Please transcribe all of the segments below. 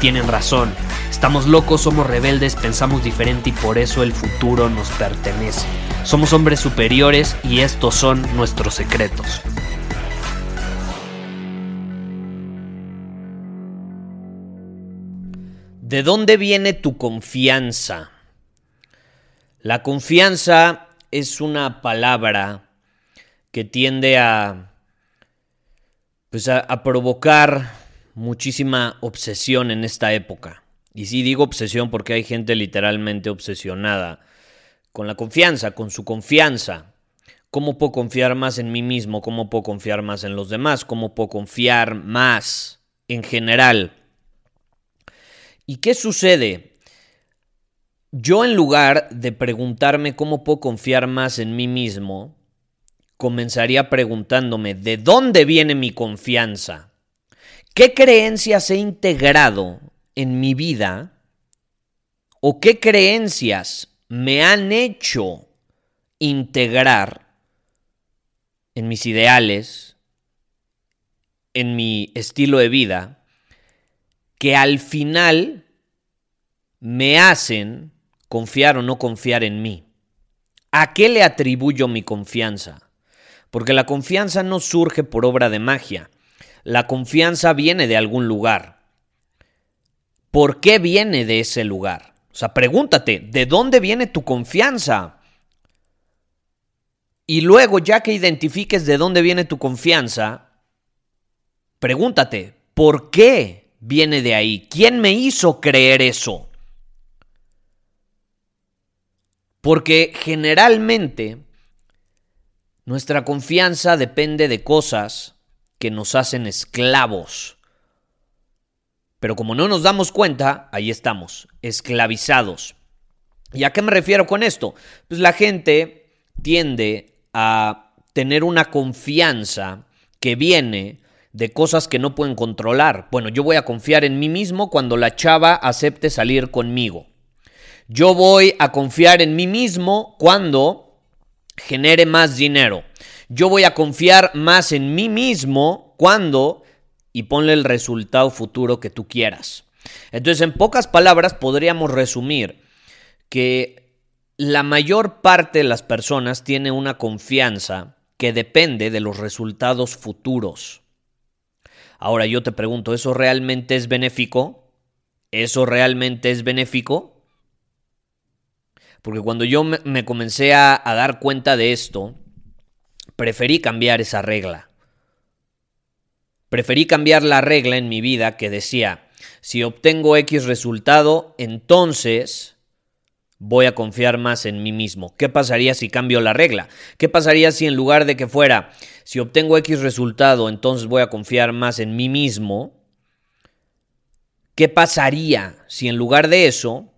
tienen razón. Estamos locos, somos rebeldes, pensamos diferente y por eso el futuro nos pertenece. Somos hombres superiores y estos son nuestros secretos. ¿De dónde viene tu confianza? La confianza es una palabra que tiende a, pues a, provocar muchísima obsesión en esta época. Y sí digo obsesión porque hay gente literalmente obsesionada con la confianza, con su confianza. ¿Cómo puedo confiar más en mí mismo? ¿Cómo puedo confiar más en los demás? ¿Cómo puedo confiar más en general? ¿Y qué sucede? Yo en lugar de preguntarme cómo puedo confiar más en mí mismo, comenzaría preguntándome, ¿de dónde viene mi confianza? ¿Qué creencias he integrado en mi vida? ¿O qué creencias me han hecho integrar en mis ideales, en mi estilo de vida? que al final me hacen confiar o no confiar en mí. ¿A qué le atribuyo mi confianza? Porque la confianza no surge por obra de magia. La confianza viene de algún lugar. ¿Por qué viene de ese lugar? O sea, pregúntate, ¿de dónde viene tu confianza? Y luego, ya que identifiques de dónde viene tu confianza, pregúntate, ¿por qué viene de ahí. ¿Quién me hizo creer eso? Porque generalmente nuestra confianza depende de cosas que nos hacen esclavos. Pero como no nos damos cuenta, ahí estamos, esclavizados. ¿Y a qué me refiero con esto? Pues la gente tiende a tener una confianza que viene de cosas que no pueden controlar. Bueno, yo voy a confiar en mí mismo cuando la chava acepte salir conmigo. Yo voy a confiar en mí mismo cuando genere más dinero. Yo voy a confiar más en mí mismo cuando y ponle el resultado futuro que tú quieras. Entonces, en pocas palabras, podríamos resumir que la mayor parte de las personas tiene una confianza que depende de los resultados futuros. Ahora yo te pregunto, ¿eso realmente es benéfico? ¿Eso realmente es benéfico? Porque cuando yo me comencé a, a dar cuenta de esto, preferí cambiar esa regla. Preferí cambiar la regla en mi vida que decía, si obtengo X resultado, entonces voy a confiar más en mí mismo. ¿Qué pasaría si cambio la regla? ¿Qué pasaría si en lugar de que fuera, si obtengo X resultado, entonces voy a confiar más en mí mismo? ¿Qué pasaría si en lugar de eso,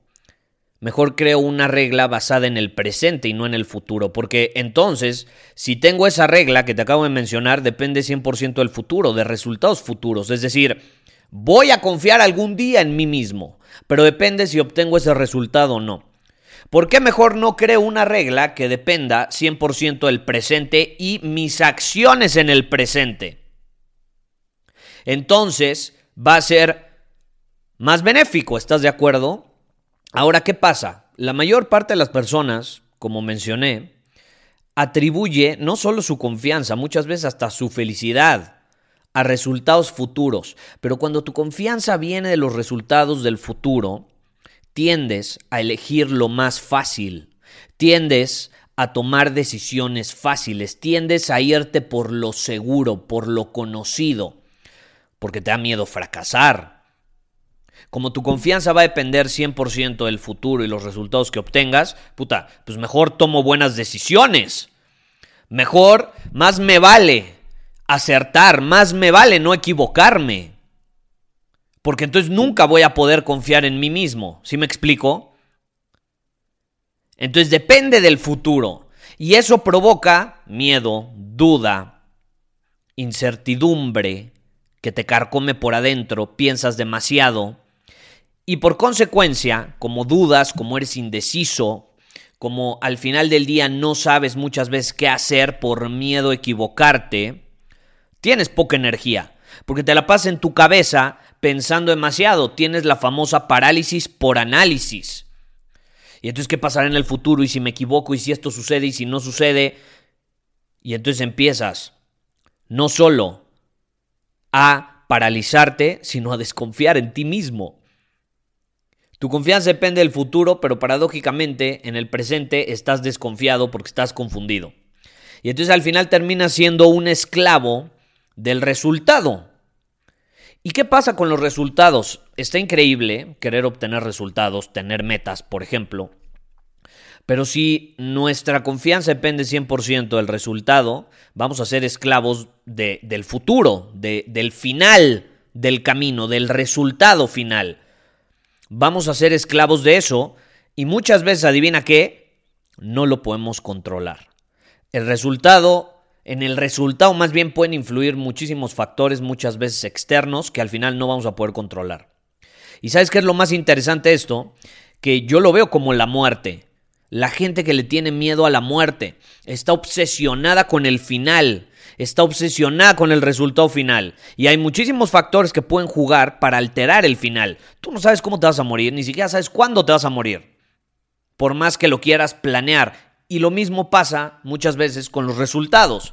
mejor creo una regla basada en el presente y no en el futuro? Porque entonces, si tengo esa regla que te acabo de mencionar, depende 100% del futuro, de resultados futuros. Es decir, voy a confiar algún día en mí mismo, pero depende si obtengo ese resultado o no. ¿Por qué mejor no creo una regla que dependa 100% del presente y mis acciones en el presente? Entonces va a ser más benéfico, ¿estás de acuerdo? Ahora, ¿qué pasa? La mayor parte de las personas, como mencioné, atribuye no solo su confianza, muchas veces hasta su felicidad a resultados futuros. Pero cuando tu confianza viene de los resultados del futuro, tiendes a elegir lo más fácil, tiendes a tomar decisiones fáciles, tiendes a irte por lo seguro, por lo conocido, porque te da miedo fracasar. Como tu confianza va a depender 100% del futuro y los resultados que obtengas, puta, pues mejor tomo buenas decisiones. Mejor, más me vale acertar, más me vale no equivocarme. Porque entonces nunca voy a poder confiar en mí mismo. ¿Sí me explico? Entonces depende del futuro. Y eso provoca miedo, duda, incertidumbre, que te carcome por adentro, piensas demasiado. Y por consecuencia, como dudas, como eres indeciso, como al final del día no sabes muchas veces qué hacer por miedo a equivocarte, tienes poca energía, porque te la pasas en tu cabeza pensando demasiado, tienes la famosa parálisis por análisis. Y entonces, ¿qué pasará en el futuro? Y si me equivoco, y si esto sucede, y si no sucede. Y entonces empiezas no solo a paralizarte, sino a desconfiar en ti mismo. Tu confianza depende del futuro, pero paradójicamente en el presente estás desconfiado porque estás confundido. Y entonces al final terminas siendo un esclavo del resultado. ¿Y qué pasa con los resultados? Está increíble querer obtener resultados, tener metas, por ejemplo. Pero si nuestra confianza depende 100% del resultado, vamos a ser esclavos del futuro, del final del camino, del resultado final. Vamos a ser esclavos de eso y muchas veces, adivina qué, no lo podemos controlar. El resultado en el resultado más bien pueden influir muchísimos factores, muchas veces externos, que al final no vamos a poder controlar. ¿Y sabes qué es lo más interesante de esto? Que yo lo veo como la muerte. La gente que le tiene miedo a la muerte está obsesionada con el final, está obsesionada con el resultado final. Y hay muchísimos factores que pueden jugar para alterar el final. Tú no sabes cómo te vas a morir, ni siquiera sabes cuándo te vas a morir. Por más que lo quieras planear y lo mismo pasa muchas veces con los resultados.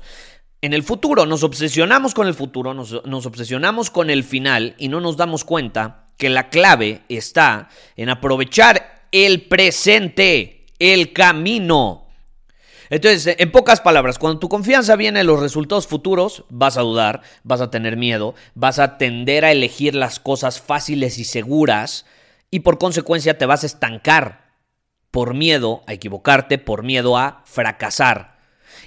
En el futuro nos obsesionamos con el futuro, nos, obsesionamos con el final y no nos damos cuenta que la clave está en aprovechar el presente, el camino. Entonces, en pocas palabras, cuando tu confianza viene en los resultados futuros, vas a dudar, vas a tener miedo, vas a tender a elegir las cosas fáciles y seguras y por consecuencia te vas a estancar por miedo a equivocarte, por miedo a fracasar.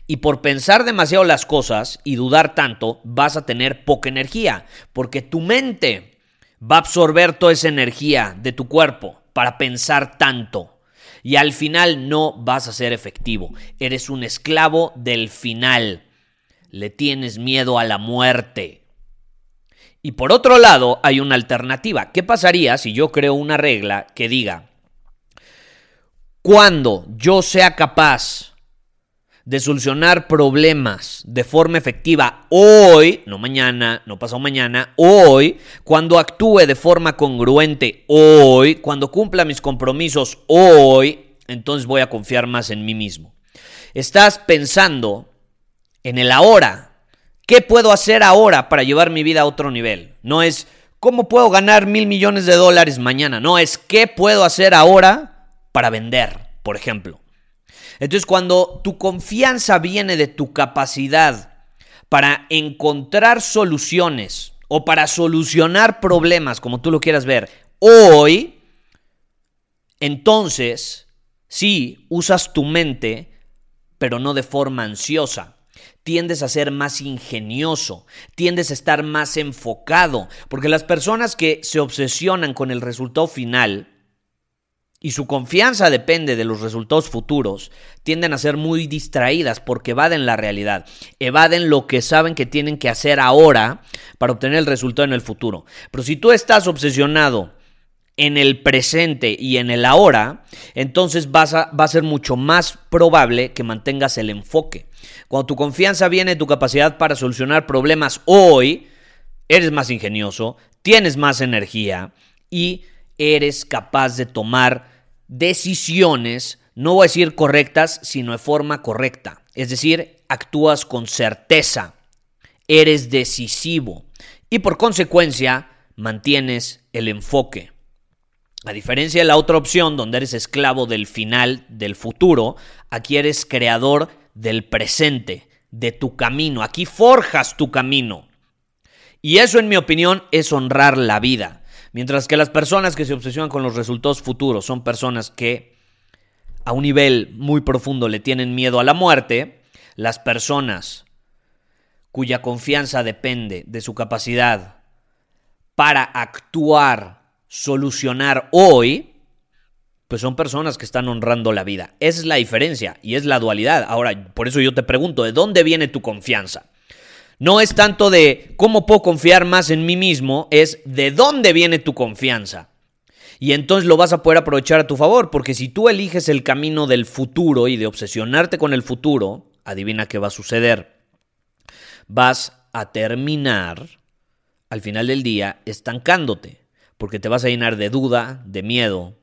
Y por pensar demasiado las cosas y dudar tanto, vas a tener poca energía, porque tu mente va a absorber toda esa energía de tu cuerpo para pensar tanto. Y al final no vas a ser efectivo. Eres un esclavo del final. Le tienes miedo a la muerte. Y por otro lado, hay una alternativa. ¿Qué pasaría si yo creo una regla que diga, cuando yo sea capaz de solucionar problemas de forma efectiva hoy, no mañana, no pasado mañana, hoy, cuando actúe de forma congruente hoy, cuando cumpla mis compromisos hoy, entonces voy a confiar más en mí mismo. Estás pensando en el ahora. ¿Qué puedo hacer ahora para llevar mi vida a otro nivel? No es cómo puedo ganar mil millones de dólares mañana. No, es qué puedo hacer ahora para vender, por ejemplo. Entonces, cuando tu confianza viene de tu capacidad para encontrar soluciones o para solucionar problemas, como tú lo quieras ver, hoy, entonces, sí, usas tu mente, pero no de forma ansiosa. Tiendes a ser más ingenioso, tiendes a estar más enfocado, porque las personas que se obsesionan con el resultado final y su confianza depende de los resultados futuros, tienden a ser muy distraídas porque evaden la realidad, evaden lo que saben que tienen que hacer ahora para obtener el resultado en el futuro. Pero si tú estás obsesionado en el presente y en el ahora, entonces va a ser mucho más probable que mantengas el enfoque. Cuando tu confianza viene de tu capacidad para solucionar problemas hoy, eres más ingenioso, tienes más energía y eres capaz de tomar decisiones, no voy a decir correctas, sino de forma correcta. Es decir, actúas con certeza, eres decisivo y por consecuencia mantienes el enfoque. A diferencia de la otra opción, donde eres esclavo del final, del futuro, aquí eres creador del presente, de tu camino. Aquí forjas tu camino. Y eso, en mi opinión, es honrar la vida. Mientras que las personas que se obsesionan con los resultados futuros son personas que a un nivel muy profundo le tienen miedo a la muerte, las personas cuya confianza depende de su capacidad para actuar, solucionar hoy, pues son personas que están honrando la vida. Esa es la diferencia y es la dualidad. Ahora, por eso yo te pregunto, ¿de dónde viene tu confianza? No es tanto de cómo puedo confiar más en mí mismo, es de dónde viene tu confianza. Y entonces lo vas a poder aprovechar a tu favor, porque si tú eliges el camino del futuro y de obsesionarte con el futuro, adivina qué va a suceder. Vas a terminar, al final del día, estancándote, porque te vas a llenar de duda, de miedo,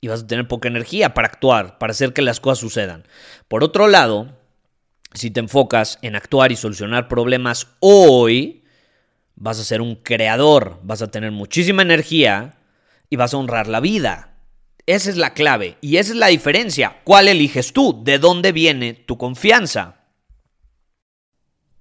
y vas a tener poca energía para actuar, para hacer que las cosas sucedan. Por otro lado, si te enfocas en actuar y solucionar problemas hoy, vas a ser un creador, vas a tener muchísima energía y vas a honrar la vida. Esa es la clave y esa es la diferencia. ¿Cuál eliges tú? ¿De dónde viene tu confianza?